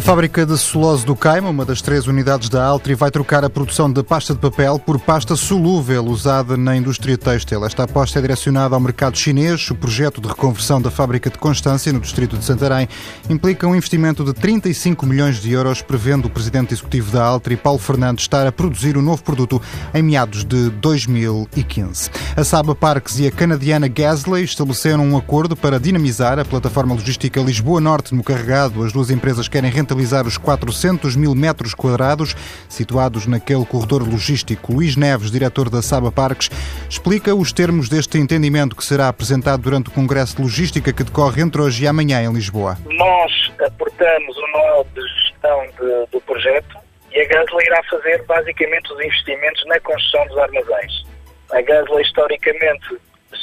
A fábrica de celulose do Caima, uma das três unidades da Altri, vai trocar a produção de pasta de papel por pasta solúvel usada na indústria têxtil. Esta aposta é direcionada ao mercado chinês. O projeto de reconversão da fábrica de Constância, no distrito de Santarém, implica um investimento de 35 milhões de euros, prevendo o presidente executivo da Altri, Paulo Fernandes, estar a produzir o novo produto em meados de 2015. A Saba Parks e a canadiana Gasley estabeleceram um acordo para dinamizar a plataforma logística Lisboa Norte no carregado. As duas empresas querem rentabilizar os 400 mil metros quadrados situados naquele corredor logístico. Luís Neves, diretor da Saba Parques, explica os termos deste entendimento que será apresentado durante o Congresso de Logística que decorre entre hoje e amanhã em Lisboa. Nós aportamos o nó de gestão de, do projeto e a Gasla irá fazer basicamente os investimentos na construção dos armazéns. A Gasla historicamente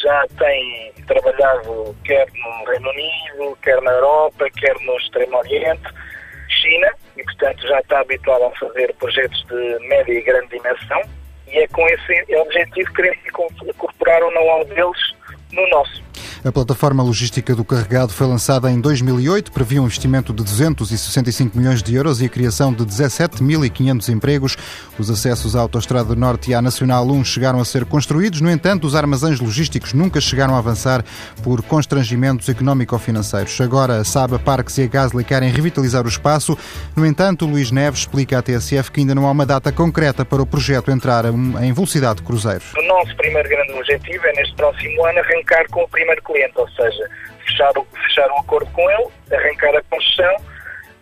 já tem trabalhado quer no Reino Unido, quer na Europa, quer no Extremo Oriente China e, portanto, já está habituado a fazer projetos de média e grande dimensão e é com esse objetivo que queremos incorporar o know-how deles no nosso. A plataforma logística do carregado foi lançada em 2008, previa um investimento de 265 milhões de euros e a criação de 17.500 empregos. Os acessos à Autostrada Norte e à Nacional 1 chegaram a ser construídos, no entanto, os armazéns logísticos nunca chegaram a avançar por constrangimentos económico-financeiros. Agora, a Saba, Parques e a Gasly querem revitalizar o espaço. No entanto, Luís Neves explica à TSF que ainda não há uma data concreta para o projeto entrar em velocidade de cruzeiros. O nosso primeiro grande objetivo é, neste próximo ano, arrancar com o primeiro cliente, ou seja, fechar o, fechar um acordo com ele, arrancar a construção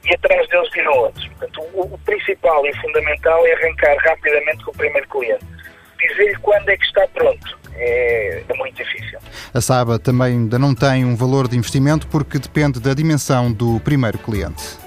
e atrás deles virão outros. Portanto, o, o, principal e fundamental é arrancar rapidamente com o primeiro cliente. Dizer-lhe quando é que está pronto é, é muito difícil. A Saba também ainda não tem um valor de investimento porque depende da dimensão do primeiro cliente.